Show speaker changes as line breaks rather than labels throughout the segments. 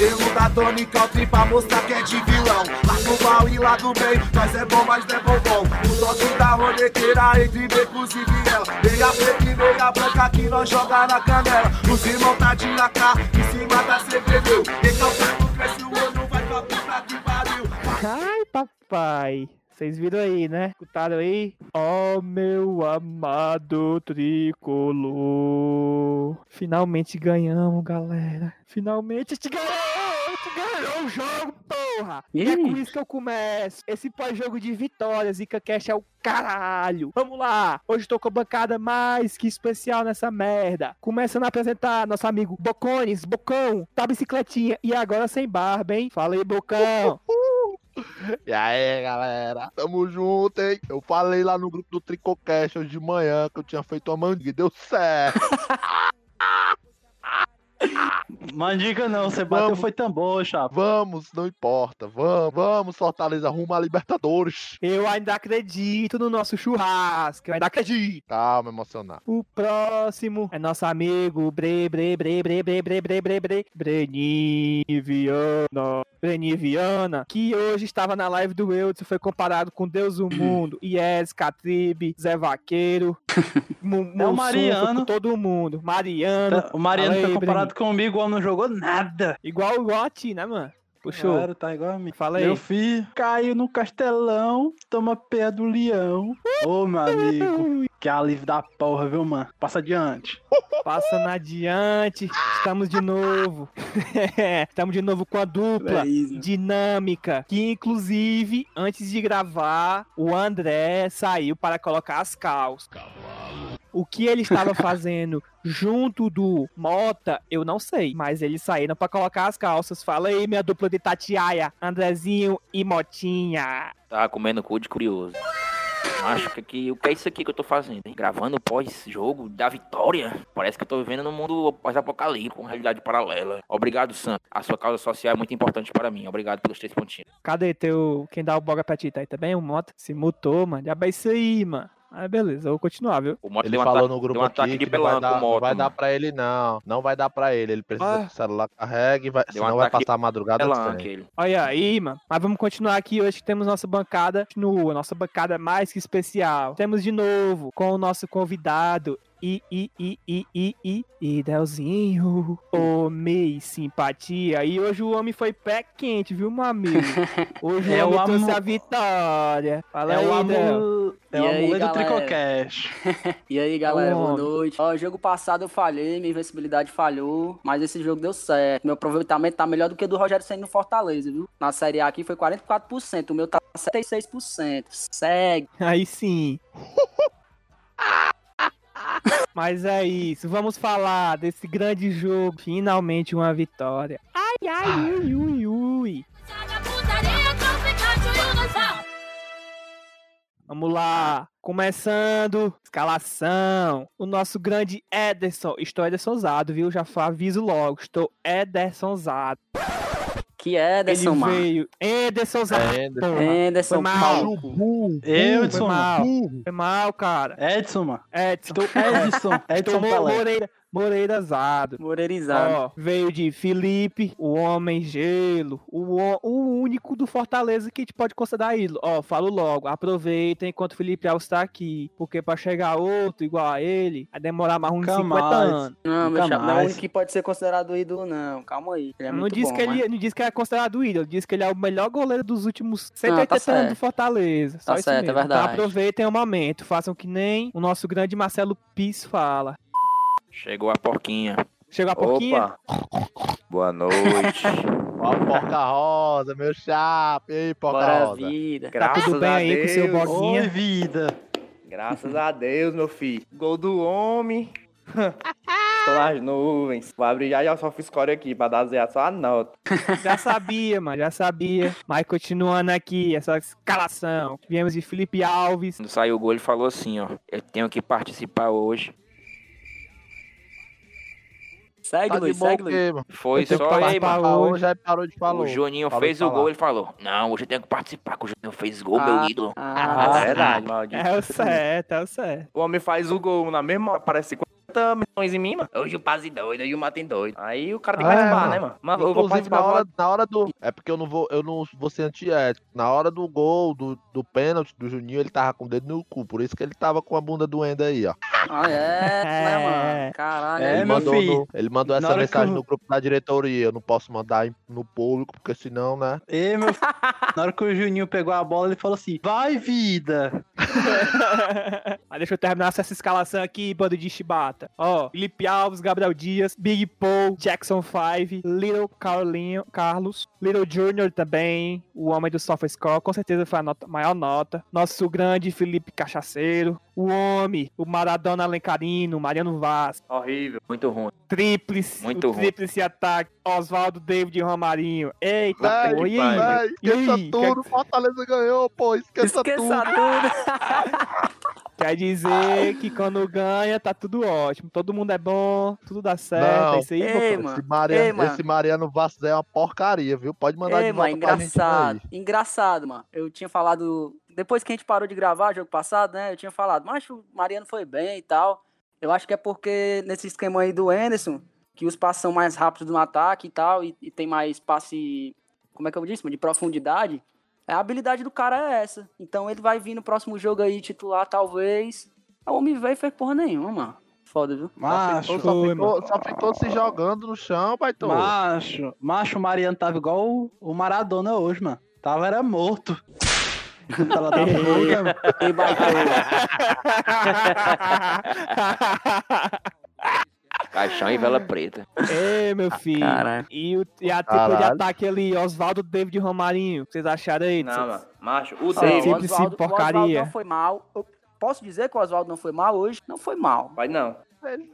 Cabelo da tônica, tripa mostrar que é de vilão. Lá do mal e lá do bem, nós é bom, mas não é bombom. O toque da ronequeira entre becos e viela. Meia preta e meia branca que nós joga na canela. Os irmãos tá de AK, em cima da CPD. Quem o tempo cresce o olho, vai pra puta que pariu.
Ai, papai. Vocês viram aí, né? Escutaram aí? Ó meu amado tricolor. Finalmente ganhamos, galera. Finalmente a gente ganhou! A gente ganhou o jogo, porra! E é com isso que eu começo. Esse pós-jogo de vitórias, Zica Cash é o caralho. Vamos lá! Hoje tô com a bancada mais que especial nessa merda. Começando a apresentar nosso amigo Bocones, Bocão, tá bicicletinha e agora sem barba, hein? Fala aí, Bocão.
E aí, galera? Tamo junto, hein? Eu falei lá no grupo do Tricocast hoje de manhã que eu tinha feito uma mandiga e deu certo.
Mandiga não, você bateu
Vamos.
foi tambor, chapa.
Vamos, não importa. Vamos, vamos, Fortaleza, rumo a Libertadores.
Eu ainda acredito no nosso churrasco. Eu ainda acredito.
Calma, emocionar.
O próximo é nosso amigo Bre, Bre, Bre, Bre, Bre, Bre, Bre, Bre, Bre, Breniviana. Breniviana, que hoje estava na live do Eudson, foi comparado com Deus do Mundo, Ies, Catribe, Zé Vaqueiro,
É o
Mussum,
Mariano.
todo mundo. Mariano,
O Mariano foi comparado comigo, o homem não jogou nada.
igual, igual a ti, né, mano? Puxou.
Claro, tá igual a mim.
Fala aí.
Meu filho caiu no castelão, toma pé do leão. Ô, meu amigo, que alívio da porra, viu, mano? Passa adiante.
Passando adiante, estamos de novo. estamos de novo com a dupla. dinâmica, que inclusive, antes de gravar, o André saiu para colocar as calças. O que ele estava fazendo junto do Mota, eu não sei, mas eles saíram para colocar as calças. Fala aí, minha dupla de Tatiaia, Andrezinho e Motinha.
Tá comendo cu de curioso. Acho que, que o que é isso aqui que eu tô fazendo? hein? Gravando pós-jogo da vitória. Parece que eu tô vivendo num mundo pós-apocalíptico, com realidade paralela. Obrigado, Sam. A sua causa social é muito importante para mim. Obrigado pelos três pontinhos.
Cadê teu. Quem dá o boga pra ti? Tá aí também? O Mota se mutou, mano. Já é isso aí, mano. Aí beleza, eu vou continuar, viu?
Ele falou no grupo aqui que não vai, dar,
Moto.
não vai dar pra ele, não. Não vai dar pra ele. Ele precisa
Ah.
que o celular carregue, vai,
Deu um
senão vai passar a madrugada
ele.
Olha aí, mano. Mas vamos continuar aqui hoje que temos nossa bancada nua, nossa bancada mais que especial. Temos de novo com o nosso convidado. I, I, I, I, I, I, Idelzinho, homem simpatia. E hoje o homem foi pé quente, viu, meu amigo? Hoje
É
o homem trouxe a vitória. Fala
É
aí,
o amor. É o amor do
galera?
Tricocast.
E aí, galera, boa noite. Ó, jogo passado eu falhei, minha invencibilidade falhou, mas esse jogo deu certo. Meu aproveitamento tá melhor do que o do Rogério Senna no Fortaleza, viu? Na Série A aqui foi 44%, o meu tá 76%. Segue.
Aí sim. Mas é isso, vamos falar desse grande jogo. Finalmente uma vitória. Ai, ai, ui, ui, ui. Vamos lá, começando, escalação. O nosso grande Ederson, estou Edersonzado, viu? Já aviso logo, estou Edersonzado.
Que é Ederson Ele
veio. Ederson
Zé.
Ederson mal.
Edson,
foi mal. Foi mal, cara.
Edson, mano.
Edson.
Edson. Edson
Moreira. Moreirazado.
Moreirizado.
Ó, veio de Felipe, o Homem Gelo, o, o- único do Fortaleza que a gente pode considerar ídolo. Ó, falo logo, aproveitem enquanto o Felipe Alves tá aqui, porque pra chegar outro igual a ele, vai demorar mais uns
Nunca
50
mais.
anos.
Não, meu chapa, não é o único que pode ser considerado ídolo, não. Calma aí. Ele é
não, disse
bom,
que ele,
mas-
não disse que é considerado ídolo, disse que ele é o melhor goleiro dos últimos 180
tá
anos do Fortaleza. Só
Tá
isso
certo, é
mesmo.
verdade.
Então aproveitem o momento, façam que nem o nosso grande Marcelo Pis fala.
Chegou a porquinha.
Chegou a pouquinho?
Boa noite.
Ó, Porca Rosa, meu chapa. E aí, Porca
Bora
Rosa?
vida.
Tá tudo bem aí com o seu
Oi,
boguinha?
vida.
Graças a Deus, meu filho. Gol do homem. tô nas nuvens. Vou abrir já já o SofaScore aqui pra dar zero só a nota.
Já sabia, mano, já sabia. Mas continuando aqui, essa escalação. Viemos de Felipe Alves.
Quando saiu o gol, ele falou assim, ó. Eu tenho que participar hoje.
Segue,
Tá
Luiz, segue, Luiz.
Foi só aí, mano.
Já parou de falar.
O Juninho
Parou
fez o
falar.
gol, ele falou: Não, hoje eu tenho que participar, que o Juninho fez gol, meu ídolo.
Ah,
É verdade, maldito.
É o certo, é o certo.
O homem faz o gol na mesma hora, parece 50 milhões em mim, mano.
Hoje o Paz doido, hoje o Matem doido.
Aí o cara tem
Ah,
que
é,
participar, né, mano? Mas eu vou
Inclusive,
participar.
na hora, na hora do. É porque eu não vou, eu não vou ser antiético. Na hora do gol, do, do pênalti do Juninho, ele tava com o dedo no cu. Por isso que ele tava com a bunda doendo aí, ó.
Ah, é,
É.
mano? Caralho.
É,
ele,
meu
mandou no- ele mandou essa mensagem
eu-
no grupo da diretoria. Eu não posso mandar no público, porque senão, né?
Ei, meu filho. Na hora que o Juninho pegou a bola, ele falou assim: vai, vida!
Mas deixa eu terminar essa escalação aqui, bando de chibata. Ó, Felipe Alves, Gabriel Dias, Big Paul, Jackson 5, Little Carlinho, Carlos, Little Junior também, o homem do Software Score, com certeza foi a nota- maior nota. Nosso grande Felipe Cachaceiro, o homem, o Maradona Alencarino, Mariano Vaz,
Horrível.
Muito ruim.
Tríplice,
Muito ruim.
tríplice ataque, Oswaldo, David e Romarinho. Eita,
Véi,
pô, e aí? E
esqueça
aí?
tudo. Fortaleza ganhou, pô. Esqueça,
Esqueça
tudo.
tudo.
Quer dizer que quando ganha, tá tudo ótimo. Todo mundo é bom, tudo dá certo.
Não.
É isso aí,
Ei,
pô.
mano.
Esse Mariano,
Ei, mano.
esse Mariano Vasco é uma porcaria, viu? Pode mandar
Ei,
de volta
mano,
pra gente
engraçado.
aí.
Engraçado, mano. Eu tinha falado. Depois que a gente parou de gravar, jogo passado, né? Eu tinha falado, mas o Mariano foi bem e tal. Eu acho que é porque nesse esquema aí do Anderson, que os passos são mais rápidos no ataque e tal, e, e tem mais passe. Como é que eu disse, mano? De profundidade. A habilidade do cara é essa. Então ele vai vir no próximo jogo aí titular, talvez. O homem veio e fez porra nenhuma, mano. Foda, viu?
Macho,
Só ficou,
Foi,
ficou- só ficou se jogando no chão, baitô.
macho, macho, o Mariano tava igual o- o Maradona hoje, mano. Tava era morto. Ela.
E bateu.
Caixão e vela preta.
Ei, meu filho.
Caralho.
E, o, e a tripla de
Caralho.
ataque ali, Oswaldo, David Romarinho. O que vocês acharam aí?
Não, mano. Macho, o David.
Sempre
o
esse
Oswaldo- o
porcaria.
Oswaldo não foi mal. Eu posso dizer que o Oswaldo não foi mal hoje? Não foi mal.
Vai não.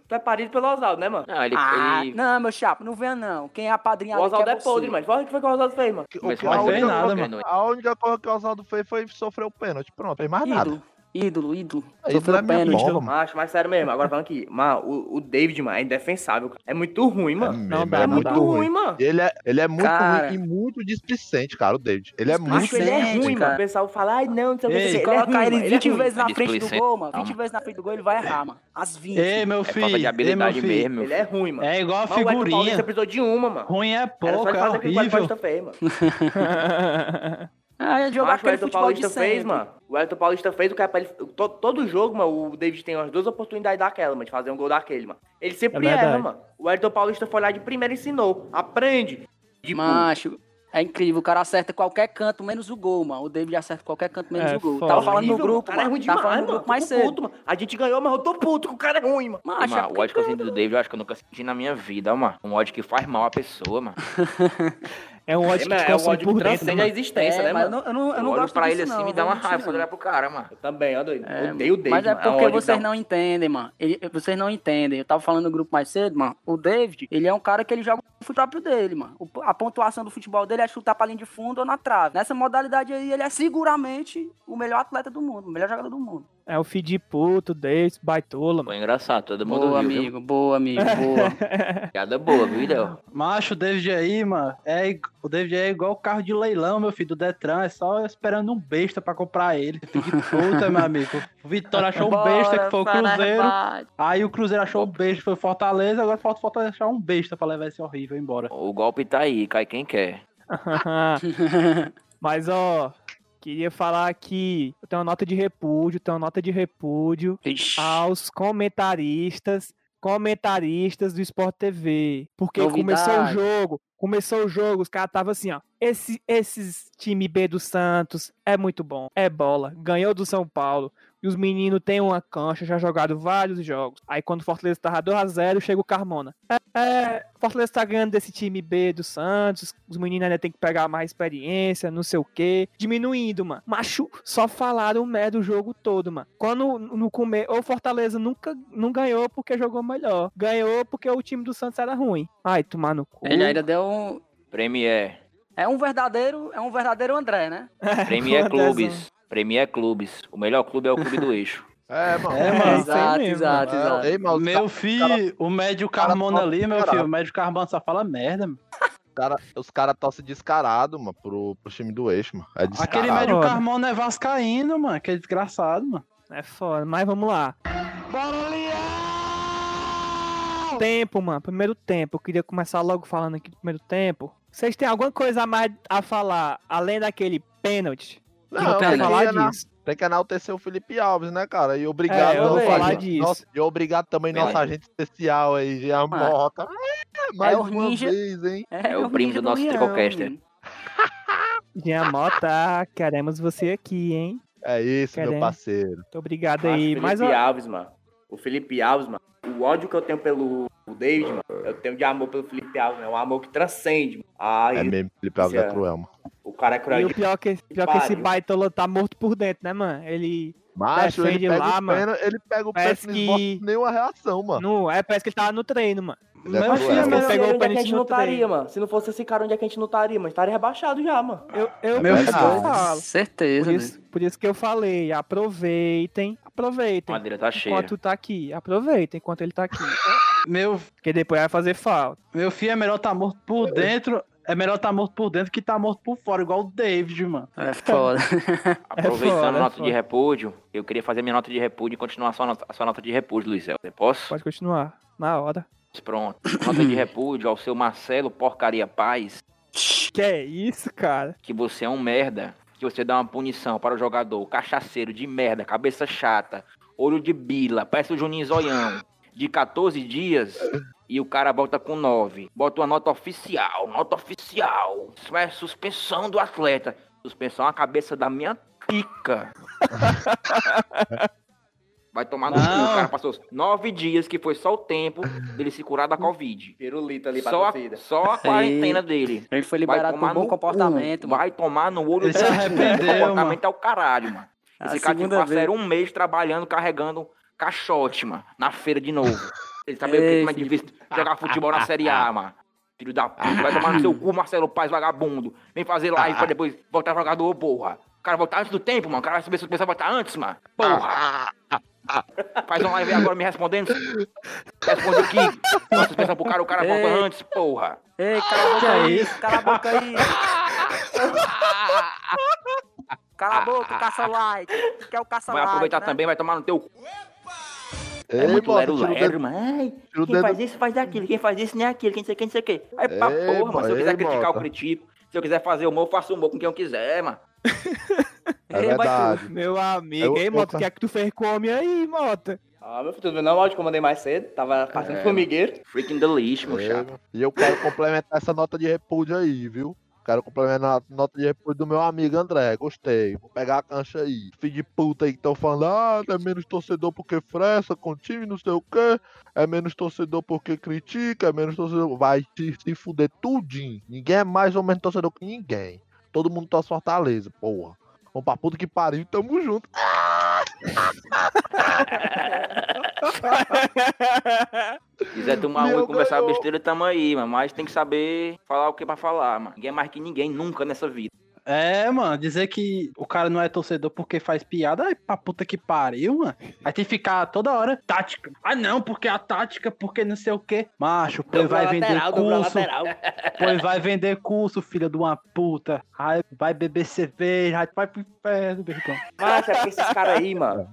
Tu é parido pelo Oswaldo, né, mano?
Não, ele,
Ah,
ele
não, meu chapa, não venha não. Quem é a padrinha
O Oswaldo
que
é podre, mano. Olha o que foi que o Oswaldo fez, mano.
O que-
Não fez nada, mano.
a única coisa que o Oswaldo fez foi sofrer o pênalti. Pronto, fez mais nada.
Ídolo, ídolo, Sofreu
é
pênalti.
Macho, mas sério mesmo, agora falando aqui, mano, o, o David, mano, é indefensável. É muito ruim,
É,
mano.
mesmo,
dá,
é
não
muito
dá.
ruim, mano.
Ele é, ele é muito
Cara.
ruim e muito displicente, cara, o David. Ele é muito
ele é ruim,
cara.
mano. O pessoal fala, ai, não, não sei o que. Não que. Ele é
colocar
ruim,
ele
mano.
20
é
vezes na frente do gol, mano. 20
Calma.
vezes na frente do gol, ele vai errar, mano. As 20.
Ei, meu
É
filho.
falta de habilidade
filho.
mesmo.
Ele é ruim, mano.
É igual a figurinha.
precisou de uma, mano.
Ruim é pouco, é horrível.
Fez, mano.
Ah, é jogar
Macho, o Elton
de
Paulista fez, mano. O Elton Paulista fez o cara pra ele. to- Todo jogo, mano, o David tem umas duas oportunidades daquela, mano, de fazer um gol daquele, mano. Ele sempre
É
erra,
verdade.
mano. O Elton Paulista foi lá de primeira e ensinou. Aprende. Tipo,
Macho, é incrível. O cara acerta qualquer canto, menos o gol, mano. O David acerta qualquer canto, menos
É
o gol.
foda.
Tava falando no grupo,
O cara é
mano.
ruim
Tava
demais,
falando no
mano.
grupo mais cedo.
puto, mano. A gente ganhou, mas eu tô puto que o cara é ruim, mano.
Macho,
Mano, o ódio que eu
é
sinto do David, eu acho que eu nunca senti na minha vida, mano. Um ódio que faz mal à pessoa, mano.
É um ódio que
É,
te
é o
consome
ódio
por
que
dentro,
transcende
né,
a existência,
É,
né,
eu
mano?
não, eu não, eu
Eu
não
olho
gosto
pra
disso,
ele assim
não,
me dá uma raiva quando olhar pro cara, mano.
Eu também, ó, doido.
É,
Odeio o David,
Mas é
um
porque
ódio
vocês
que
não entendem, mano. Ele- vocês não entendem. Eu tava falando no grupo mais cedo, mano. O David, ele é um cara que ele joga o futebol próprio dele, mano. O- a pontuação do futebol dele é chutar pra linha de fundo ou na trave. Nessa modalidade aí, ele é seguramente o melhor atleta do mundo, o melhor jogador do mundo.
É o filho de puto, Davis, baitola, mano.
Foi engraçado, todo mundo
Boa,
viu, viu?
amigo, boa, amigo, boa.
Piada boa, viu, Idel?
Macho, o David aí, mano, é, o David é igual o carro de leilão, meu filho, do Detran, é só esperando um besta pra comprar ele. De puta, meu amigo. O Vitória achou um besta que foi o Cruzeiro, aí o Cruzeiro achou o besta que foi o Fortaleza, agora falta o Fortaleza achar um besta pra levar esse horrível embora.
O golpe tá aí, cai quem quer.
Mas, ó, queria falar aqui. Eu tenho uma nota de repúdio, tenho uma nota de repúdio
Ixi.
aos comentaristas, comentaristas do Sport TV. Porque
Novidade.
começou o jogo, começou o jogo, os caras estavam assim, ó. Esse, esses time B do Santos é muito bom, é bola, ganhou do São Paulo. E os meninos têm uma cancha, já jogaram vários jogos. Aí quando o Fortaleza tava 2x0, chega o Carmona. É, Fortaleza tá ganhando desse time B do Santos, os meninos ainda tem que pegar mais experiência, não sei o quê. Diminuindo, mano. Macho, só falaram merda o jogo todo, mano. Quando no começo, o Fortaleza nunca não ganhou porque jogou melhor. Ganhou porque o time do Santos era ruim. Ai, tomar no cu.
Ele ainda deu um.
Premier.
É um verdadeiro, é um verdadeiro André, né?
Premier Clubes. Premier Clubes. O melhor clube é o clube do eixo.
É, mano.
É,
É,
mano.
isso aí
exato,
mesmo,
exato,
É,
exato.
ei, mano,
Meu filho, o médio
cara
Carmona ali, meu
caralho.
filho, o médio Carmona só fala merda, mano.
cara, os caras torcem descarado, mano, pro, pro time do eixo, mano. É descarado.
Aquele médio. Carmona é vascaíno, mano, que é desgraçado, mano.
É foda, mas vamos lá. Tempo, mano. Primeiro tempo. Eu queria começar logo falando aqui do primeiro tempo. Vocês têm alguma coisa a mais a falar, além daquele pênalti?
Não,
eu quero
tem
falar disso.
Tem que enaltecer o Felipe Alves, né, cara? E obrigado,
É, eu
nosso
falar
disso.
nosso- e obrigado também
Beleza.
nosso agente especial aí, Jean
Mano,
Mota. É, mais
o
uma
ninja.
vez, hein?
É o primo
ninja
do nosso
Leão.
Tricocaster.
Jean Mota, queremos você aqui, hein?
É isso, meu parceiro.
Muito obrigado
Mas o
aí.
Felipe
Mas ó,
Alves, mano. O Felipe Alves, mano. O ódio que eu tenho pelo o David, mano. Eu tenho de amor pelo Felipe Alves, mano. É um amor que transcende, mano. Ai,
É mesmo, Felipe Alves é
é-
cruel, mano.
O cara é cruel.
e o pior que, pior que esse
pariu.
baitola tá morto por dentro, né, mano? Ele.
Macho, ele pega,
lá,
o
mano.
ele pega o
Parece
pênalti e
que-
nenhuma reação, mano.
Não, é, parece que ele tava no treino, mano.
É
Meu
cruel.
filho,
Se
mas-
pegou
ele,
o
onde é que a
pênalti
gente
no
não estaria, mano? Se não fosse esse cara, onde é que a gente não estaria, mano? Estaria rebaixado já, mano.
Eu, eu,
Meu
filho.
falo.
Certeza,
Por isso, por isso que eu falei, aproveitem,
A
aproveitem.
madeira tá cheia.
Enquanto tá aqui, aproveitem enquanto ele tá aqui.
Meu,
Porque depois vai fazer falta.
meu filho é melhor tá morto por dentro. É melhor tá morto por dentro que tá morto por fora, igual o David, mano.
É foda.
Aproveitando
foda,
a
é
nota de
foda.
repúdio, eu queria fazer minha nota de repúdio e continuar a sua nota, a sua nota de repúdio, Luiz Helder. Posso?
Pode continuar. Na hora.
Pronto. Nota de repúdio ao seu Marcelo Porcaria Paz,
Que é isso, cara?
que você é um merda, que você dá uma punição para o jogador cachaceiro de merda, cabeça chata, olho de bila, parece o Juninho Zoião, de 14 dias, e o cara volta com 9. Bota uma nota oficial, nota oficial. Isso é suspensão do atleta. Suspensão a cabeça da minha pica. Vai tomar no cu, cara passou nove dias, que foi só o tempo dele se curar da Covid.
Pirulito ali
Só a,
torcida.
só a quarentena dele.
Ele foi
Vai
liberado
tomar
por bom
no
comportamento, mano.
Vai tomar no olho
Ele se
do cu.
arrependeu,
comportamento é o caralho, mano.
A
Esse cara tinha um mês trabalhando, carregando caixote, mano, na feira de novo. Ele sabia o
Ei,
que mais
Felipe.
difícil jogar futebol na Série A, mano. Filho da puta, vai tomar no seu cu, Marcelo Paz, vagabundo. Vem fazer live pra depois voltar jogador, porra. O cara voltar antes do tempo, mano. O cara vai saber se começar a voltar antes, mano. Porra. Faz uma live agora me respondendo. Responde aqui. Nossa, pensa pro cara, o cara volta antes, porra.
Ei, cala a boca
é
aí, cala a boca aí. Cala a boca, caça like. Que é o caça
Vai
like,
aproveitar
né?
também, vai tomar no teu cu.
Ei,
É muito
mano,
lero
tira o
lero,
dedo-
mano. Ai,
o
quem
dedo-
faz isso faz aquilo, quem faz isso nem aquilo, quem não sei quem, não sei o quê. Aí pra
Ei,
porra, mano. Se eu
mano,
quiser
ei,
criticar, eu
Mota.
critico. Se eu quiser fazer humor, eu faço humor com quem eu quiser, mano.
É
Ei,
verdade.
Meu amigo,
Eu-
ei,
eu
Mota, o que é que tu fez com o homem aí, Mota?
Ah, meu filho, tu viu não? O áudio que eu mandei mais cedo. Tava fazendo
É.
formigueiro.
Freaking lixo, meu
É,
chato.
E eu quero complementar essa nota de repúdio aí, viu? Quero complementar a nota de repúdio do meu amigo André. Gostei. Vou pegar a cancha aí. Filho de puta aí que estão falando, ah, é menos torcedor porque fressa com time, não sei o quê. É menos torcedor porque critica, é menos torcedor. Vai se, se fuder tudinho. Ninguém é mais ou menos torcedor que ninguém. Todo mundo torce Fortaleza, porra. Vamos pra puta que pariu, tamo junto.
Se quiser tomar
Meu
um e conversar besteira, tamo aí, mano. Mas tem que saber falar o que é pra falar, mano. Ninguém é mais que ninguém, nunca nessa vida.
É, mano, dizer que o cara não é torcedor porque faz piada, ai, pra puta que pariu, mano. Aí tem que ficar toda hora tática. Ah, não, porque a tática, porque não sei o quê. Macho, pois vai vender
lateral,
curso, pois vai vender curso, filha de uma puta. Aí vai beber cerveja, aí vai pro inferno, irmão.
Mas é porque esses caras aí, mano.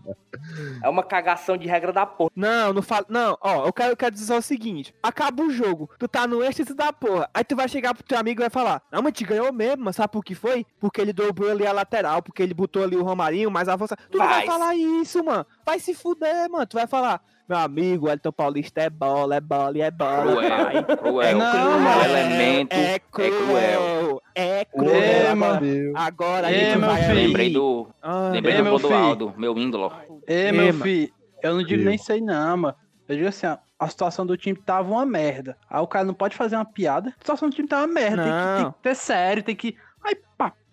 É uma cagação de regra da porra.
Não, não fala. Não, ó, eu quero, eu quero dizer o seguinte: acaba o jogo, tu tá no êxtase da porra. Aí tu vai chegar pro teu amigo e vai falar: Não, mas te ganhou mesmo, mas sabe por que foi? Porque ele dobrou ali a lateral, porque ele botou ali o Romarinho, mais avançado. Tu não vai
Vai.
falar isso, mano. Vai se fuder, mano. Tu vai falar: Meu amigo, o Elton Paulista é bola, é bola e é bola. pai."
Cruel, cruel.
Não, mano.
elemento
é,
é cruel.
É
Ô,
cruel.
mano.
Deus.
Agora a
Ei,
gente vai.
filho.
Lembrei do.
Ah,
Lembrei
Ei,
do
meu filho.
Meu índolo.
Ei, meu
mano.
filho, eu não digo nem sei não, mano. Eu digo assim, ó, a situação do time tava uma merda. Aí o cara não pode fazer uma piada. A situação do time tava uma merda. Tem que, tem
Não.
que ter sério, tem que.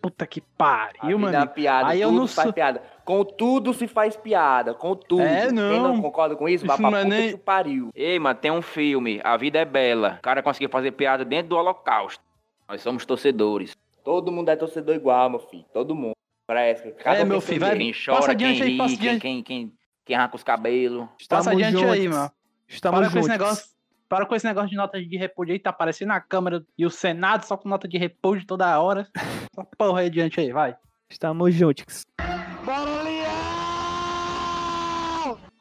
Puta que pariu,
é
mano.
uma piada,
Aí eu
tudo
não
se faz
sou-
piada. Com tudo se faz piada, com tudo.
É,
Quem não
não.
concorda com isso,
Isso não
puta
nem-
que pariu.
Ei, mano, tem um filme, A Vida é Bela. O cara conseguiu fazer piada dentro do holocausto. Nós somos torcedores.
Todo mundo é torcedor igual, meu filho. Todo mundo. Parece. Cada
É,
um
meu filho, vai-.
Quem chora,
Passa
quem
adiante aí,
ri,
passa
quem,
adiante.
quem, quem, quem arranca os cabelos.
Estamos
Passa adiante aí, mano.
Estamos
Para com
juntos.
esse negócio. Para com esse negócio de nota de repúdio aí, tá aparecendo a Câmara e o Senado só com nota de repúdio toda hora. Só porra aí adiante aí, vai.
Estamos juntos.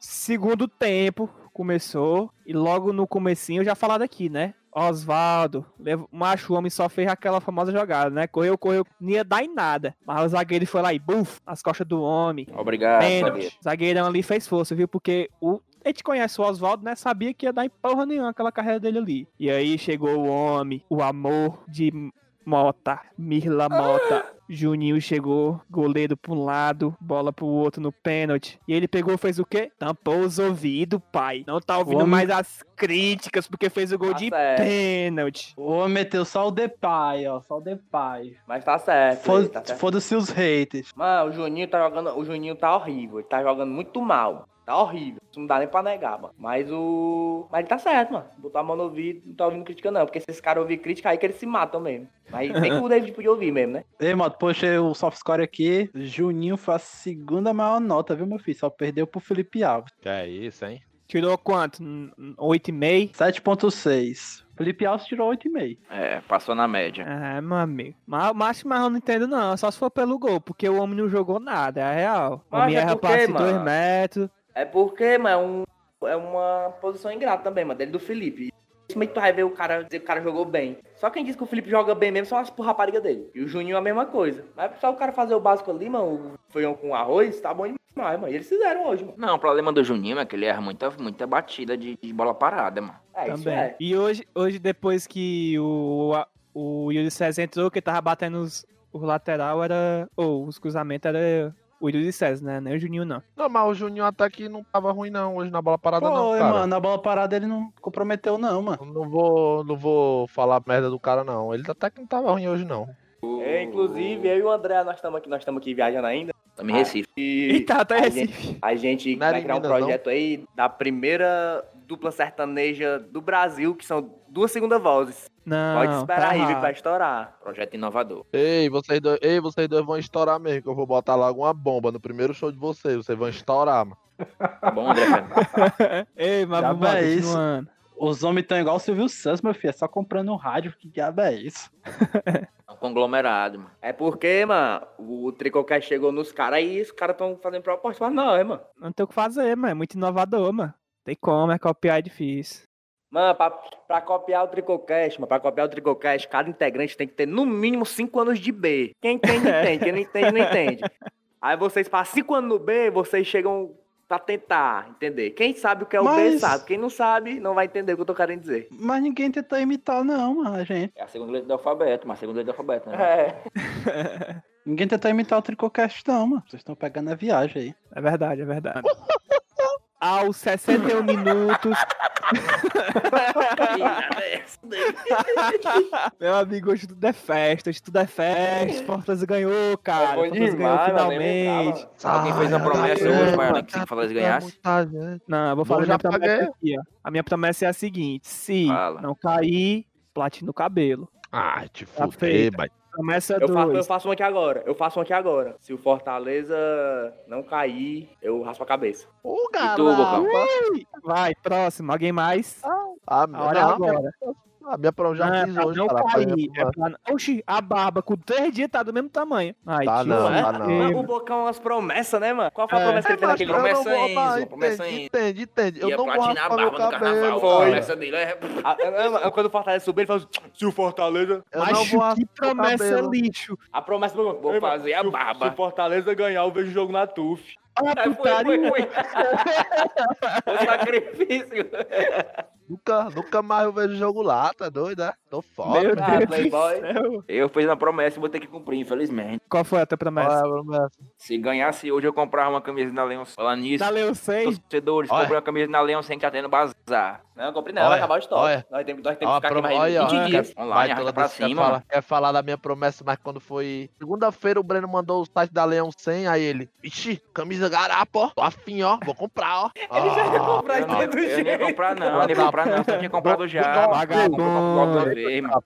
Segundo tempo começou e logo no comecinho eu já falado aqui, né? Osvaldo, macho homem só fez aquela famosa jogada, né? Correu, correu, não ia dar em nada. Mas o zagueiro foi lá e buf, as costas do homem.
Obrigado,
Pênalti.
zagueiro.
Zagueirão ali fez força, viu? Porque o. A gente conhece o Oswaldo, né? Sabia que ia dar em porra nenhuma aquela carreira dele ali. E aí chegou o homem, o amor de Mota, Mirla Mota. Juninho chegou, goleiro pra um lado, bola pro outro no pênalti. E ele pegou, fez o quê? Tampou os ouvidos, pai. Não tá ouvindo
homem-
mais as críticas porque fez o gol
Tá
de
certo.
pênalti.
O homem meteu só o Depay, ó. Só o Depay.
Mas tá certo.
Foda-
ele, tá certo.
Foda-se os haters.
Mano, o Juninho tá jogando. O Juninho tá horrível. Ele tá jogando muito mal. Tá horrível. Isso não dá nem pra negar, mano. Mas o. Mas ele tá certo, mano. Botar a mão no ouvido, não tá ouvindo crítica, não. Porque se esse cara ouvir crítica, aí que eles se matam mesmo. Mas tem que o David podia ouvir mesmo, né?
Ei, moto, puxei o soft score aqui. Juninho foi a segunda maior nota, viu, meu filho? Só perdeu pro Felipe Alves.
Que é isso, hein?
Tirou quanto? N- n- 8,5?
7.6. Felipe Alves tirou 8,5.
É, passou na média.
É, meu amigo. Mas, mas, mas eu não entendo, não. Só se for pelo gol, porque o homem não jogou nada, é real. O homem
é
erra
porque,
passe de
mano?
2 metros.
É porque, mano, é, um, é uma posição ingrata também, mano. Dele do Felipe. Principalmente tu vai ver o cara dizer que o cara jogou bem. Só quem diz que o Felipe joga bem mesmo são as por rapariga dele. E o Juninho é a mesma coisa. Mas só o cara fazer o básico ali, mano, o feijão com arroz, tá bom demais, mano. E eles fizeram hoje, mano.
Não, o problema do Juninho é que ele erra muita, muita batida de, de bola parada, mano.
É, isso
Também.
é.
E hoje, hoje, depois que o, o Yuri César entrou, que tava batendo os, o lateral, era. Ou os cruzamentos era o Yuri César, né? Nem o Juninho, não.
Não, mas o Juninho até que não tava ruim, não, hoje na bola parada, não,
Pô,
cara.
mano, na bola parada ele não comprometeu, não, mano.
Não vou, não vou falar merda do cara, não. Ele até que não tava ruim hoje, não.
É, inclusive, eu e o André, nós estamos aqui, nós estamos aqui viajando ainda.
Tamo em Recife.
E
Eita, até
a
Recife.
gente, a gente vai
em
criar um
Minas, não?
projeto aí da primeira dupla sertaneja do Brasil, que são duas segundas vozes.
Não,
Pode esperar
tá
aí, viu, vai estourar.
Projeto inovador.
Ei, vocês dois, ei, vocês dois vão estourar mesmo, que eu vou botar logo uma bomba no primeiro show de vocês. Vocês vão estourar, mano.
Tá bom, André?
Ei, mas vamos lá,
é isso.
continuando.
Os homens tão igual o Silvio Santos, meu filho. É só comprando um rádio. Que diabo é isso?
É um conglomerado, mano.
É porque, mano, o Tricocast chegou nos caras e os caras estão fazendo proposta pra nós, mano.
Não tem o que fazer, mano. É muito inovador, mano. Tem como, é copiar é difícil.
Mano, pra, pra copiar o Tricocast, mano, pra copiar o Tricocast, cada integrante tem que ter no mínimo 5 anos de B. Quem entende, entende. Quem não entende, não entende. Aí vocês passam 5 anos no B, vocês chegam pra tentar entender. Quem sabe o que é o B
Mas-
sabe. Quem não sabe, não vai entender o que eu tô querendo dizer.
Mas ninguém tenta imitar, não, mano, a gente.
É a segunda letra do alfabeto, mas a segunda letra do alfabeto, né?
É.
Ninguém tenta imitar o Tricocast, não, mano. Vocês estão pegando a viagem aí.
É verdade, é verdade. Aos 61 minutos, meu amigo, hoje tudo é festa, hoje tudo é festa. Fortaleza ganhou, cara.
É
Fortaleza ganhou
mano,
finalmente.
Alguém fez uma promessa hoje pra que se Fortaleza ganhasse?
Não, eu vou falar
já
minha promessa
paguei.
aqui, ó. A minha promessa é a seguinte: se
Fala.
não cair, platino no cabelo.
Ai, te
Tá
fuder,
Promessa
Eu faço, eu
2.
faço um aqui agora. Eu faço um aqui agora. Se o Fortaleza não cair, eu raspo a cabeça.
Ô,
Bocão?
Vai, próximo. Alguém mais?
A,
A hora é
não,
agora.
A minha prova já
é
fiz
pra
hoje,
não
cara.
cair. É
pra-
pra... Oxi, a barba com três dias tá do mesmo tamanho. Ai,
Tá
tio,
não,
é?
tá não.
Mano, o Bocão umas promessas, né, mano? Qual foi a
É.
promessa que ele fez naquele?
Promessa em Enzo, promessa
entende,
em-
Entende, entende. Eu não vou
platinar a
raspar meu
barba do carnaval.
cabelo,
A
Foi.
cara.
promessa dele é...
Ah, ah, ah, Quando o Fortaleza subir, ele fala assim, se o Fortaleza...
Raspar
que promessa
cabelo.
lixo.
A promessa do Bocão.
Vou
"Ei, mano,
fazer a barba."
Se o Fortaleza ganhar, eu vejo o jogo na TUF.
Ah,
Foi, foi,
putaria.
foi. O sacrifício.
Nunca, nunca mais eu vejo jogo lá, tá doido, é? Tô fora.
Meu
Ah,
Deus
Playboy.
Eu fiz uma promessa e vou ter que cumprir, infelizmente.
Qual foi a tua promessa?
Olha,
Se ganhasse hoje, eu comprava uma camisa da Leão. Falando nisso,
Da Leu 6?
torcedores, comprei uma camisa da Leão sem que já tendo bazar.
Não, eu comprei não,
Olha,
vai acabar o estoque.
olha.
Nós temos, nós temos que ficar aqui mais
olha,
20
olha.
dias.
Online,
Vai
pra
vez quer
cima,
falar, quer falar da minha promessa, mas quando foi segunda-feira o Breno mandou o site da Leão 100, aí ele, ixi, camisa garapa, ó, tô afim, ó, vou comprar, ó.
Ele já ia comprar
Eu
isso
não,
do
eu nem ia
jeito.
comprar não, eu nem ia comprar não, só tinha comprado já.
Vagabundo.
Mano.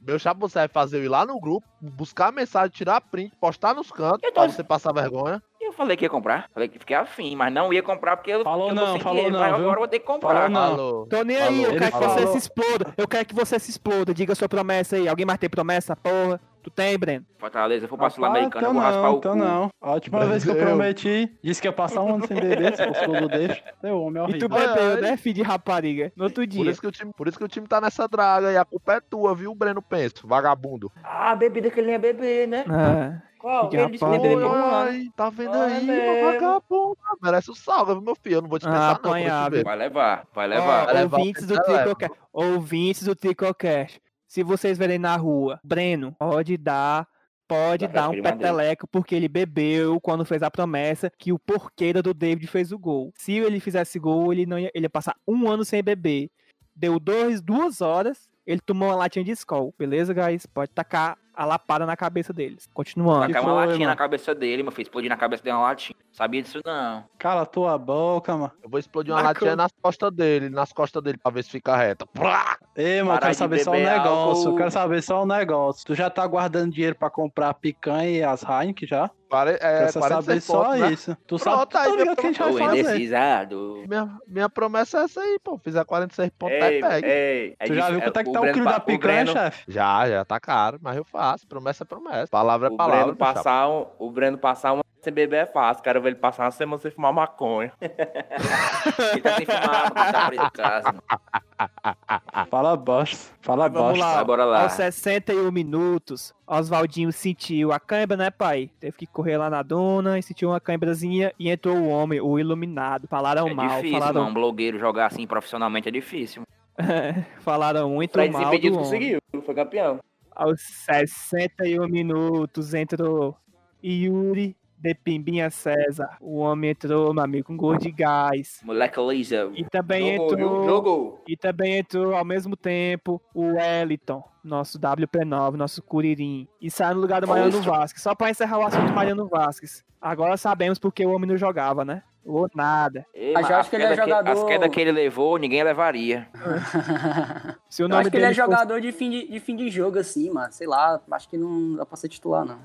Meu chapa, você vai fazer eu ir lá no grupo, buscar a mensagem, tirar print, postar nos cantos,
Eu tô-
pra você passar vergonha.
Eu falei que ia comprar, falei que fiquei afim, mas não ia comprar porque eu,
Falou
eu
não, falou
dinheiro,
não,
mas
viu?
agora eu vou ter que comprar.
Falou não.
Alô.
Tô nem aí,
Falou.
eu
Ele
quero que você
falou.
se exploda. Eu quero que você se exploda. Diga sua promessa aí. Alguém mais tem promessa, porra? Tu tem, Breno?
Fortaleza, eu vou pra
Rapaz,
Sul-Americana, eu
então
vou raspar
não,
o
então
cu.
não. A última vez que eu
Brasil.
prometi, disse que ia passar um ano sem beber, se fosse tudo deixa. Teu homem é
E tu
horrível.
bebeu,
Ai.
né, filho de rapariga? No outro
Por
dia.
isso, que o time, por isso que o time tá nessa draga e a culpa é tua, viu, Breno Penso, vagabundo.
Ah, a bebida que ele nem ia beber, né?
Ah,
Qual?
Que
Ele disse que por um ano.
Ai, tá vendo
Olha
aí,
mesmo.
vagabundo. Merece o salve, viu, meu filho? Eu não vou te
Ah,
não. eu
apanhado.
ver.
Vai levar, vai levar.
Vai levar o
ouvintes do. Tricocast. Ouvintes do Tricocast. Se vocês verem na rua, Breno, pode dar. Pode
Da
dar um peteleco porque ele bebeu quando fez a promessa que o porqueira do David fez o gol. Se ele fizesse gol, ele não ia, ele ia passar um ano sem beber. Deu dois, duas horas, ele tomou uma latinha de Skol. Beleza, guys? Pode tacar a lapada na cabeça deles. Continuando.
Tacar uma
foi,
latinha
mano?
na cabeça dele, meu filho. Explodir na cabeça dele uma latinha. Sabia disso não.
Cala tua boca, mano.
Eu vou explodir uma latinha nas costas dele, nas costas dele, pra ver se fica reta. Prá!
Ei, mano, eu
Parar
quero saber só um negócio.
álcool.
Quero saber só um negócio. Tu já tá guardando dinheiro pra comprar a picanha e as Heineken já?
Quare- É,
Quero só
46
saber só
pontos, né?
isso. Tu
Pronto,
sabe, tu
aí
tá
minha
que a gente vai fazer.
indecisado.
Minha, minha promessa é essa aí, pô. Fizer 46 pontos,
Ei,
tá pega.
ei.
Tu já viu quanto é que tá o quilo da picanha, chefe?
Já, já tá caro, mas eu faço. Promessa é promessa. Palavra é
O
palavra.
Breno, passar um, o Breno passar uma sem beber é fácil. Quero ver ele passar uma semana sem fumar maconha.
Ele tá sem fumar, tá preso casa. mano.
Fala bosta. Fala
Vamos
bosta.
lá.
Vai, bora lá.
Aos 61 minutos, Oswaldinho sentiu a cãibra, né, pai? Teve que correr lá na dona e sentiu uma cãibrazinha e entrou o homem, o iluminado. Falaram
É
mal,
difícil,
falaram,
mano. Um blogueiro jogar assim profissionalmente é difícil.
falaram muito
Fred
mal homem.
conseguiu, foi campeão.
Aos 61 minutos entrou Yuri de Pimbinha César. O homem entrou, meu amigo, com gol de gás.
Moleque liso.
E também
Jogou,
entrou.
Jogou.
E também entrou ao mesmo tempo o Wellington, nosso WP9, nosso Curirim. E saiu no lugar do Mariano. Vasquez. Só pra encerrar o assunto Mariano Vasquez. Agora sabemos porque o homem não jogava, né? Ou nada.
Ei,
Mas
mas
eu acho que ele é jogador-
As quedas que ele levou, ninguém levaria.
Se o
Eu
nome
acho que ele é
fosse-
jogador de fim de, de fim de jogo, assim, mano. Sei lá, acho que não dá pra ser titular, não.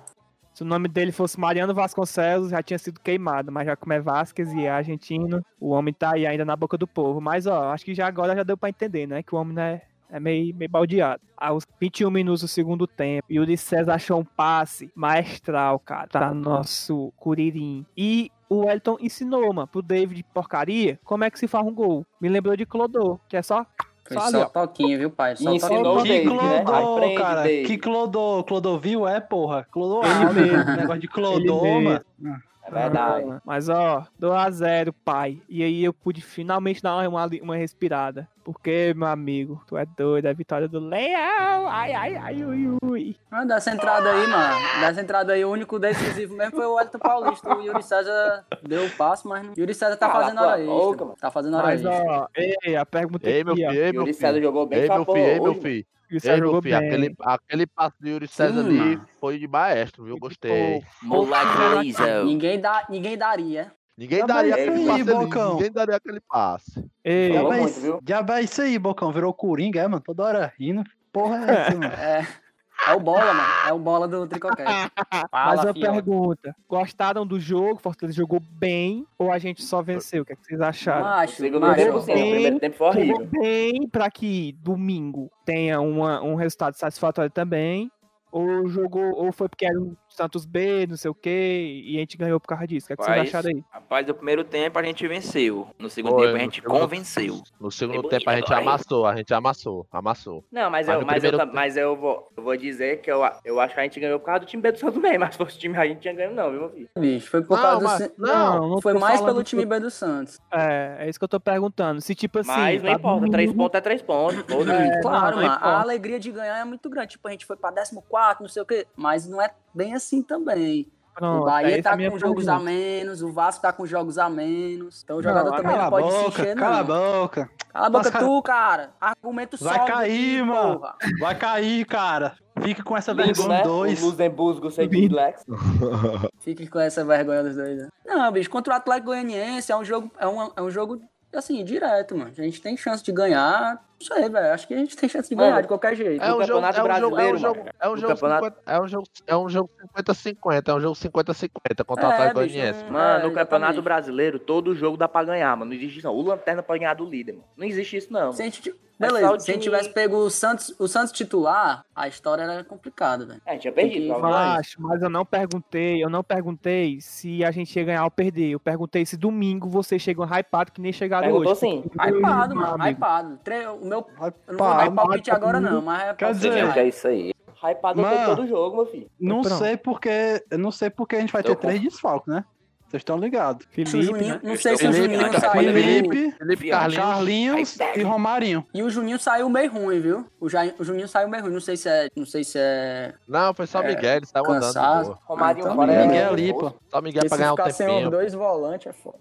Se o nome dele fosse Mariano Vasconcelos, já tinha sido queimado. Mas já como é Vasquez e é argentino, o homem tá aí ainda na boca do povo. Mas, ó, acho que já agora já deu pra entender, né? Que o homem né, é meio, meio baldeado. Aos 21 minutos do segundo tempo, Yuri César achou um passe maestral, cara, pra nosso Curirim. E o Elton ensinou, mano, pro David Porcaria, como é que se faz um gol. Me lembrou de Clodô, que é só...
Foi
Só
só,
ó.
toquinho, viu, pai? Só
Ensinou
toquinho.
o
Que
né?
Clodô,
Aprende,
cara.
David.
Que Clodô. Clodovil é, porra. Clodô Alves,
mesmo.
Negócio de Clodô, mano.
É verdade.
Mas ó, 2x0, pai. E aí eu pude finalmente dar uma, uma, respirada. Porque, meu amigo, tu é doido, é a vitória do Leão. Ai, ai, ai, ui, ui.
Ah, dessa entrada aí, mano. Dessa entrada aí, o único decisivo mesmo foi o Elton Paulista. O Yuri César deu o passo, mas não. Yuri César tá
Cala
fazendo hora extra. mano. Tá fazendo hora
Mas
extra.
ó, ei, a pergunta
Ei, meu
aqui, ó.
filho, ei, meu
Yuri César
filho.
jogou bem,
Ei, meu filho, ei, meu filho.
O
Ei,
César jogou
filho,
bem.
aquele, aquele passo do Yuri César
Sim,
ali
mano.
foi de maestro, viu? Gostei.
Moleque.
Ninguém, dá, ninguém daria.
Ninguém
Tá
daria aquele
aí,
passe ali,
Bocão.
ninguém daria aquele passe.
Ei,
muito,
isso-
viu?
Diabo é isso aí, Bocão. Virou Coringa, é, mano? Toda hora rindo. Porra é essa, mano?
É. É o bola, mano. É o bola do Tricocast.
mas uma pergunta. Gostaram do jogo? Fortaleza jogou bem ou a gente só venceu? O que, é que vocês acharam?
O
Macho,
segundo
macho.
O primeiro tempo foi
Jogou
horrível.
bem pra que domingo tenha uma, um resultado satisfatório também. Ou jogou, ou foi porque era um Santos B, não sei o quê, e a gente ganhou por causa disso. O que, é que vocês acharam aí?
Rapaz, no primeiro tempo a gente venceu. No segundo Foi, tempo a gente segundo, convenceu.
No segundo tempo a gente amassou, a gente amassou, amassou.
Não, mas, mas eu, mas, eu, mas eu, vou, eu vou dizer que eu, eu acho que a gente ganhou por causa do time B do Santos mesmo. Mas se fosse o time a gente tinha ganho, não, viu, meu filho?
Bicho, foi por causa mas, do. Não, não, não foi mais pelo time B do Santos.
É, é isso que eu tô perguntando. Se tipo assim.
Mas não tá importa, três pontos é três pontos.
É, claro, mano. A alegria de ganhar é muito grande. Tipo, a gente foi pra 14, não sei o quê. Mas não é bem assim também. Pronto, o Bahia tá com jogos a menos, o Vasco tá com jogos a menos. Então o jogador não, também não pode boca, se encher, não.
Cala a boca.
Cala a boca Mas, tu, cara. Argumento só.
Vai cair, aqui, mano. Porra. Vai cair, cara. Fique com essa vergonha né? dois.
O Luxemburgo sem Lex.
Fique com essa vergonha dos dois. Né? Não, bicho, contra o Atlético Goianiense é um jogo, é um, é um jogo assim, direto, mano. A gente tem chance de ganhar. Não sei, velho. Acho que a gente tem chance de ganhar de qualquer jeito.
É um Campeonato jogo, Brasileiro, é um jogo, é um jogo, campeonato... é um jogo, é um jogo 50-50, é um jogo 50-50 contra o é, Atlético Goianiense.
Mano, é, no Campeonato Brasileiro, todo jogo dá pra ganhar, mano. Não existe isso, não. O Lanterna pode ganhar do líder, mano. Não existe isso, não.
Se a gente, Beleza, se a gente tivesse pego o Santos, o Santos titular, a história era complicada, velho.
É, tinha perdido.
Mas, mas eu não perguntei, eu não perguntei se a gente ia ganhar ou perder. Eu perguntei se domingo vocês chegam hypado que nem chegaram
Perguntou
hoje.
sim.
Hypado, mano, hypado. O meu, eu não vou dar palpite agora não, mas é
Quer dizer,
é isso aí. Hypado mano, todo jogo, meu filho.
Não sei porque, não sei porque a gente vai ter três desfalques, né? Vocês estão ligados.
Felipe, Juninho, né? Não sei se o Juninho Felipe, saiu.
Felipe, Felipe Carlinhos, Carlinhos e Romarinho.
E o Juninho saiu meio ruim, viu? O, o Juninho saiu meio ruim. Não sei se é. Não sei se é.
Não, foi só é, Miguel, ele saiu
cansado.
andando.
Romarinho
então,
fora
Miguel ali, pô.
Só Miguel pra ganhar um tempinho.
sem os dois volantes é foda.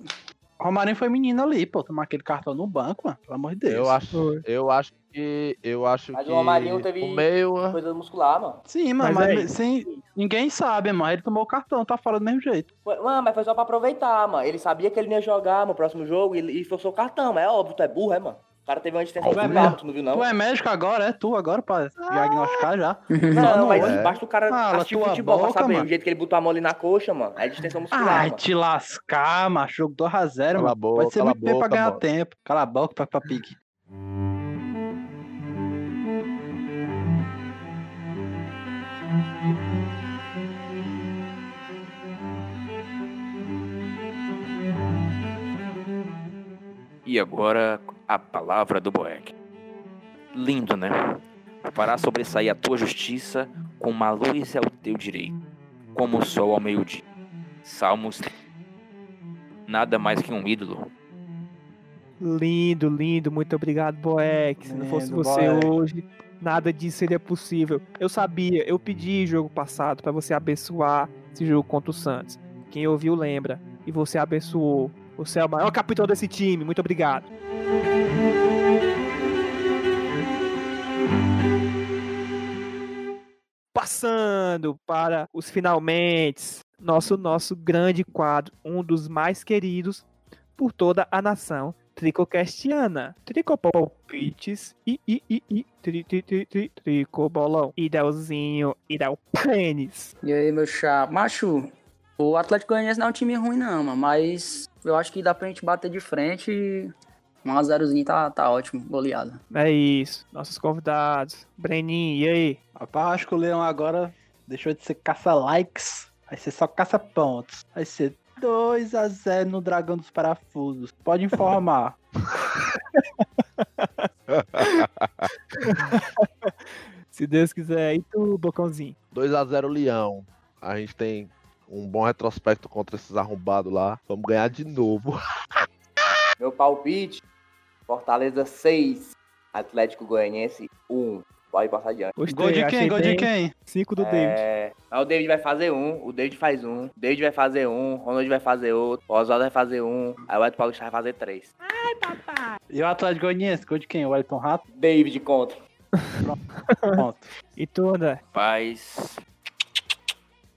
Romarinho foi menino ali, pô. Tomar aquele cartão no banco, mano. Pelo amor de Deus.
Eu acho, eu acho que. Eu acho
mas
que.
Mas o Romarinho teve
o meio...
coisa muscular, mano.
Sim, mano, mas, mas sem, ninguém sabe, mano. Ele tomou o cartão, tá fora do mesmo jeito.
Mano, mas foi só pra aproveitar, mano. Ele sabia que ele ia jogar no próximo jogo e, e forçou o cartão. Mas é óbvio, tu é burro, é, mano? O cara teve uma distância
de
carro, tu não viu, não?
Tu é médico agora, é tu agora pra ah. diagnosticar já.
Não, não mas é. basta o cara ah, assistir o futebol boca, pra saber mano. o jeito que ele botou a mão ali na coxa, mano. É distância muscular, Ai,
mano. te lascar, macho. Jogo 2x0, mano.
Boca,
Pode ser muito bem pra ganhar mano. tempo. Cala a boca pra, pra pique.
E agora a palavra do Boeck. Lindo, né? Fará sobressair a tua justiça, como a luz é o teu direito, como o sol ao meio-dia. Salmos. Nada mais que um ídolo.
Lindo, lindo. Muito obrigado, Boeck. Se não fosse você Boeck. hoje, nada disso seria possível. Eu sabia, eu pedi jogo passado para você abençoar esse jogo contra o Santos. Quem ouviu lembra. E você abençoou. Você é o maior capitão desse time. Muito obrigado. Passando para os finalmente, nosso nosso grande quadro, um dos mais queridos por toda a nação tricocastiana. Tricopalpites e e e e tri, tri, tri, tri, tricobolão. Idelzinho, Idel pênis.
E aí, meu chá, macho, o Atlético Goianiense não é um time ruim não, mas eu acho que dá pra gente bater de frente e 1x0zinho tá, tá ótimo, goleada.
É isso. Nossos convidados. Breninho, e aí?
Rapaz, acho que o Leão agora deixou de ser caça-likes. Vai ser só caça-pontos. Vai ser 2x0 no Dragão dos Parafusos. Pode informar.
Se Deus quiser. E tu, Bocãozinho?
2x0 Leão. A gente tem um bom retrospecto contra esses arrombados lá. Vamos ganhar de novo.
Meu palpite: Fortaleza 6, Atlético Goianiense 1. Pode passar adiante.
Gostei, gol de quem? Gol de quem?
5 do é... David.
o David vai fazer um, o David faz um, o David vai fazer um, o Ronald vai fazer outro, o Oswaldo vai fazer um, aí o Edson Paulista vai fazer três.
Ai, papai. E
o Atlético Goianiense? Gol de quem? O Elton Rato?
David contra.
Pronto. e tu, André?
Paz.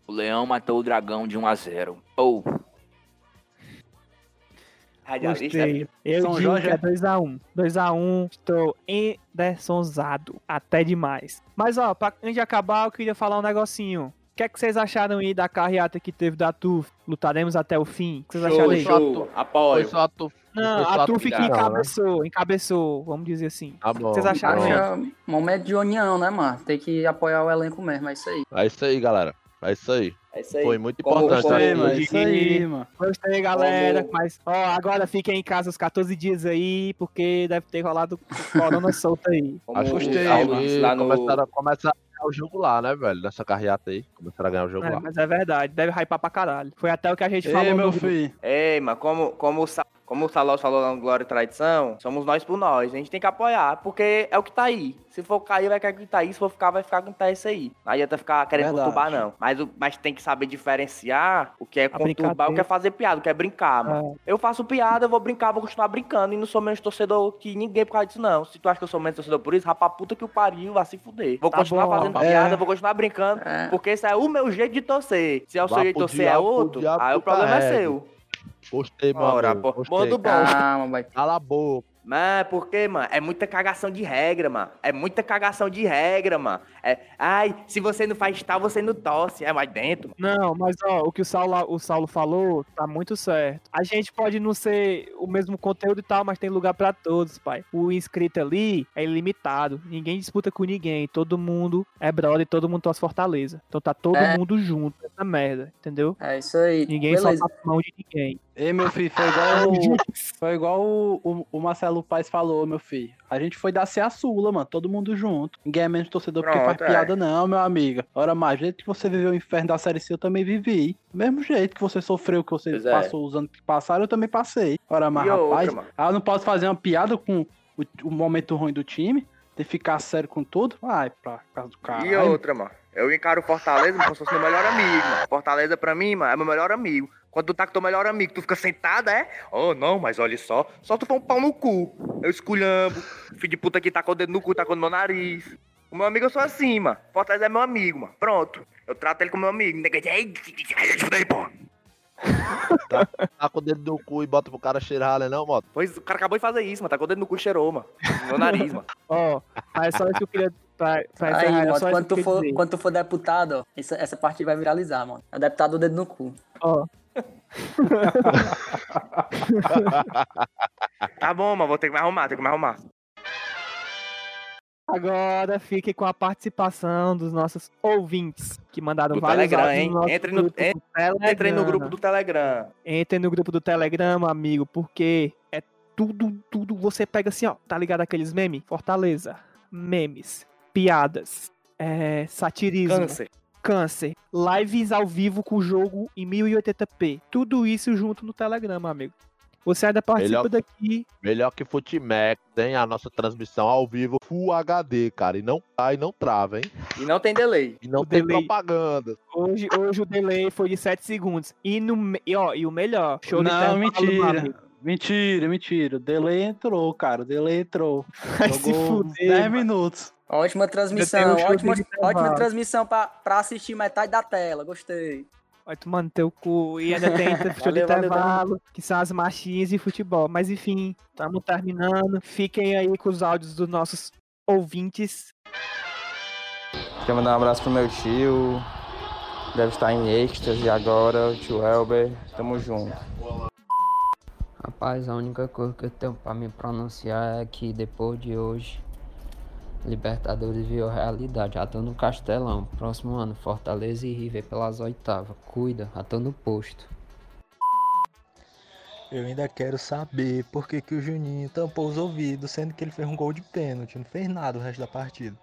O leão matou o dragão de 1 a 0. Ou. Oh.
Gostei. Eu São digo Jorge... que é 2x1. 2x1, estou endersonzado. Até demais. Mas, ó, pra antes de acabar, eu queria falar um negocinho. que é que vocês acharam aí da carreata que teve da TUF? Lutaremos até o fim? O que vocês
Show,
acharam aí?
show. Apoio.
Foi só a tu...
Não,
foi
a TUF que
né?
encabeçou, encabeçou, vamos dizer assim.
Tá
O que
bom,
vocês acharam aí?
então.
Acho momento de união, né, mano? Tem que apoiar o elenco mesmo, é isso aí.
É isso aí, galera. É isso aí.
É isso aí.
Foi muito importante. né?
Gostei, mano. É isso aí, mano.
Gostei, galera.
Como-
Mas, ó, agora fiquem em casa os 14 dias aí, porque deve ter rolado corona solta aí.
Como
Acho
o
que
gostei, mano.
lá no...
começaram, a- ganhar o jogo lá, né, velho? Nessa carreata aí. Começaram a ganhar o jogo
É,
lá.
mas é verdade, deve hypar pra caralho. Foi até o que a gente
Ei,
falou
meu filho.
Ei, mas como, como, o como o Salão falou lá no Glória e Tradição, somos nós por nós. A gente tem que apoiar, porque é o que tá aí. Se for cair, vai cair com o que tá aí. Se for ficar, vai ficar com o que tá isso aí. Não adianta ficar querendo
Verdade.
conturbar, não. Mas, mas tem que saber diferenciar o que é conturbar, o que é fazer piada, o que é brincar, mano. Eu faço piada, eu vou brincar, vou continuar brincando. E não sou menos torcedor que ninguém por causa disso, não. Se tu acha que eu sou menos torcedor por isso, rapaz, puta que o pariu, vai se fuder. Vou
Tá
continuar
bom.
fazendo
É.
piada, vou continuar brincando,
É.
porque esse é o meu jeito de torcer. Se é o seu jeito de torcer é outro,
diabo
aí o problema é
carrega.
seu.
Gostei, meu
Ora,
Gostei.
manda o bom.
Calma, vai.
Cala a boca.
Mas por quê, mano? É muita cagação de regra, mano. É muita cagação de regra, mano. É, ai, se você não faz tal, você não tosse. É mais dentro.
Não, mas ó, o que o Saulo, o Saulo falou tá muito certo. A gente pode não ser o mesmo conteúdo e tal, mas tem lugar pra todos, pai. O inscrito ali é ilimitado. Ninguém disputa com ninguém. Todo mundo é brother, todo mundo torce Fortaleza. Então tá todo
É.
mundo junto nessa merda, entendeu?
É isso aí.
Ninguém
Beleza.
solta a mão de ninguém.
Ei, meu filho, foi igual, o- foi igual o, o, o Marcelo Paes falou, meu filho. A gente foi dar a Sula, mano, todo mundo junto. Ninguém é menos torcedor porque
Pronto,
faz
é.
piada, não, meu amigo. Ora mais, do jeito que você viveu o inferno da Série C, eu também vivi. Do mesmo jeito que você sofreu, que você
Pois é.
passou os anos que passaram, eu também passei. Ora mais,
outra,
rapaz,
mano?
ah, eu não posso fazer uma piada com o, o momento ruim do time, ter que ficar sério com tudo. Ai, pra casa do cara.
E outra, mano. Eu encaro o Fortaleza como se fosse meu melhor amigo, mano. Fortaleza pra mim, mano, é meu melhor amigo. Quando tu tá com teu melhor amigo, tu fica sentado, é? Oh, não, mas olha só. Só tu for um pau no cu. Eu esculhambo. Filho de puta que tacou o dedo no cu, tacou no meu nariz. O meu amigo eu sou assim, mano. Fortaleza é meu amigo, mano. Pronto. Eu trato ele como meu amigo. Aí, pô.
Tá com o dedo no cu e bota pro cara cheirar, né, não, moto?
Pois o cara acabou de fazer isso, mano. Tacou o dedo no cu e cheirou, mano. No meu nariz, mano.
Ó, mas é só isso que eu queria. Pra, pra
Aí,
encerrar,
mano,
só isso
quando
que eu
tu,
queria
for,
dizer.
quando tu for deputado, ó, essa, essa parte vai viralizar, mano. É o deputado do dedo no cu.
Ó,
Tá bom, mano. Vou ter que me arrumar, tenho que me arrumar.
Agora fique com a participação dos nossos ouvintes que mandaram
Do
vários
Telegram, hein?
nosso
Entre no-
grupo do
Entrei no
Telegram.
grupo do Telegram.
Entre no grupo do Telegram, amigo, porque é tudo, tudo. Você pega assim, ó, tá ligado aqueles memes? Fortaleza, memes, piadas, é, satirismo,
Câncer.
Câncer, lives ao vivo com o jogo em 1080p. Tudo isso junto no Telegram, amigo. Você ainda participa
Melhor-
daqui.
Melhor que Futimax, hein? A nossa transmissão ao vivo Full HD, cara. E não cai, não trava, hein?
E não tem delay.
E não
O
tem
delay.
propaganda.
Hoje, hoje o delay foi de 7 segundos. E, no, e, ó, e o melhor, show de
Não,
intervalo, meu
mentira. Mentira, mentira. O delay entrou, cara. O delay entrou.
Vai se
Jogou uns
fuder,
10
mano.
minutos.
Ótima transmissão,
um
ótima, ótima transmissão pra, pra assistir metade da tela. Gostei.
Vai tomando teu cu. E ainda tem show de intervalo, que são as machinhas e futebol. Mas enfim, estamos terminando. Fiquem aí com os áudios dos nossos ouvintes.
Quero mandar um abraço pro meu tio. Deve estar em êxtase agora, o tio Elber. Tamo junto.
Rapaz, a única coisa que eu tenho pra me pronunciar é que depois de hoje, Libertadores virou realidade. Tô no Castelão. Próximo ano, Fortaleza e River pelas oitavas. Cuida, tô no posto.
Eu ainda quero saber por que, que o Juninho tampou os ouvidos, sendo que ele fez um gol de pênalti. Não fez nada o resto da partida.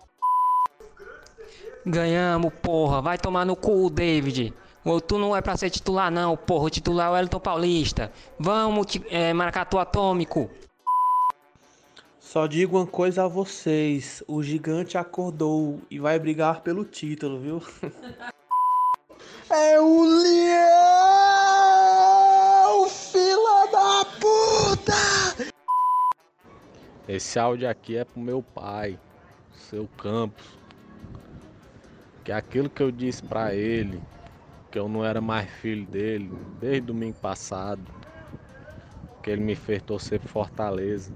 Ganhamos, porra. Vai tomar no cu, David. Ô, Tu não é pra ser titular, não, porra. O titular é o Wellington Paulista. Vamos, é, Maracatu Atômico.
Só digo uma coisa a vocês: o gigante acordou e vai brigar pelo título, viu?
É o Leão, fila da puta!
Esse áudio aqui é pro meu pai, seu Campos. Que é aquilo que eu disse pra ele, que eu não era mais filho dele, desde domingo passado. Que ele me fez torcer pro Fortaleza.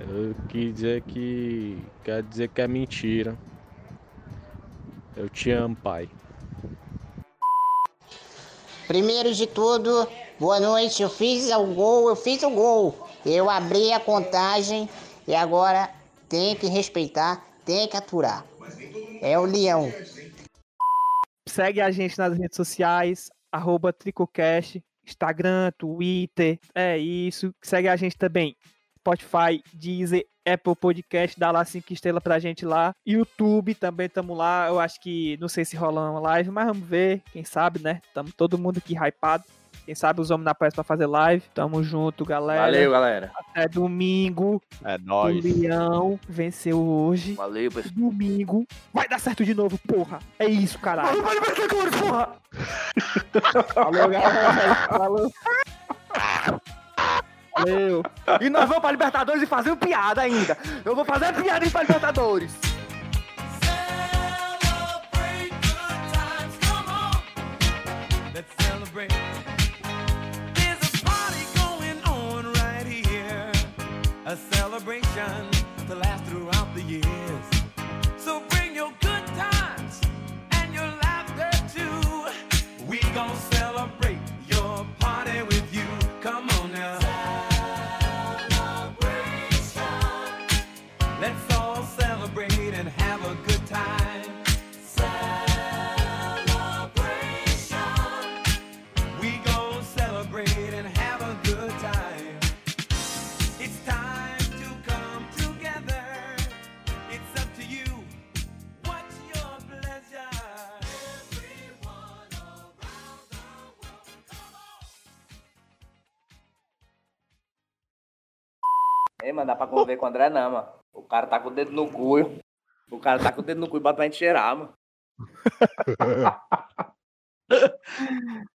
Eu quis dizer que. Quer dizer que é mentira. Eu te amo, pai.
Primeiro de tudo, boa noite. Eu fiz o gol, eu fiz o gol. Eu abri a contagem e agora tem que respeitar, tem que aturar. É o leão.
Segue a gente nas redes sociais, arroba Tricocast, Instagram, Twitter, é isso. Segue a gente também, Spotify, Deezer, Apple Podcast, dá lá cinco estrelas pra gente lá. YouTube também tamo lá. Eu acho que não sei se rola uma live, mas vamos ver. Quem sabe, né? Tamo todo mundo aqui hypado. Quem sabe os homens na pressa pra fazer live. Tamo junto, galera.
Valeu, galera.
Até domingo.
É
O
nóis.
Leão venceu hoje.
Valeu, pessoal.
Domingo. Vai dar certo de novo, porra. É isso, caralho. Vai, vai, vai, vai, porra. Falou, galera. Falou. Valeu.
E nós vamos pra Libertadores e fazer piada ainda. Eu vou fazer piada pra Libertadores.
A celebration to last throughout the years.
Pra conviver com o André não, mano. O cara tá com o dedo no cu. O cara tá com o dedo no cu e bota pra gente cheirar, mano.